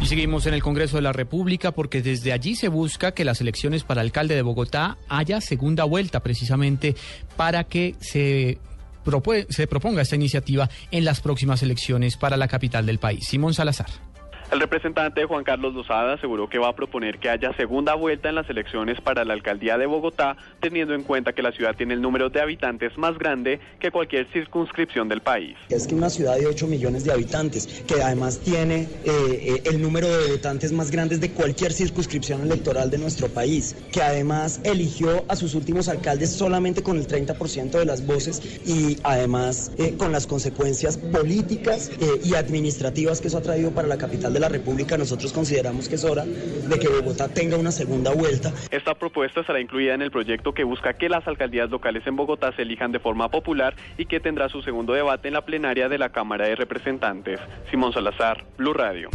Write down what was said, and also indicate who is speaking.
Speaker 1: Y seguimos en el Congreso de la República porque desde allí se busca que las elecciones para alcalde de Bogotá haya segunda vuelta precisamente para que se, se proponga esta iniciativa en las próximas elecciones para la capital del país. Simón Salazar.
Speaker 2: El representante Juan Carlos Lozada aseguró que va a proponer que haya segunda vuelta en las elecciones para la alcaldía de Bogotá, teniendo en cuenta que la ciudad tiene el número de habitantes más grande que cualquier circunscripción del país.
Speaker 3: Es que una ciudad de 8 millones de habitantes, que además tiene eh, eh, el número de votantes más grandes de cualquier circunscripción electoral de nuestro país, que además eligió a sus últimos alcaldes solamente con el 30% de las voces y además eh, con las consecuencias políticas y administrativas que eso ha traído para la capital de la República, nosotros consideramos que es hora de que Bogotá tenga una segunda vuelta.
Speaker 2: Esta propuesta será incluida en el proyecto que busca que las alcaldías locales en Bogotá se elijan de forma popular y que tendrá su segundo debate en la plenaria de la Cámara de Representantes. Simón Salazar, Blue Radio.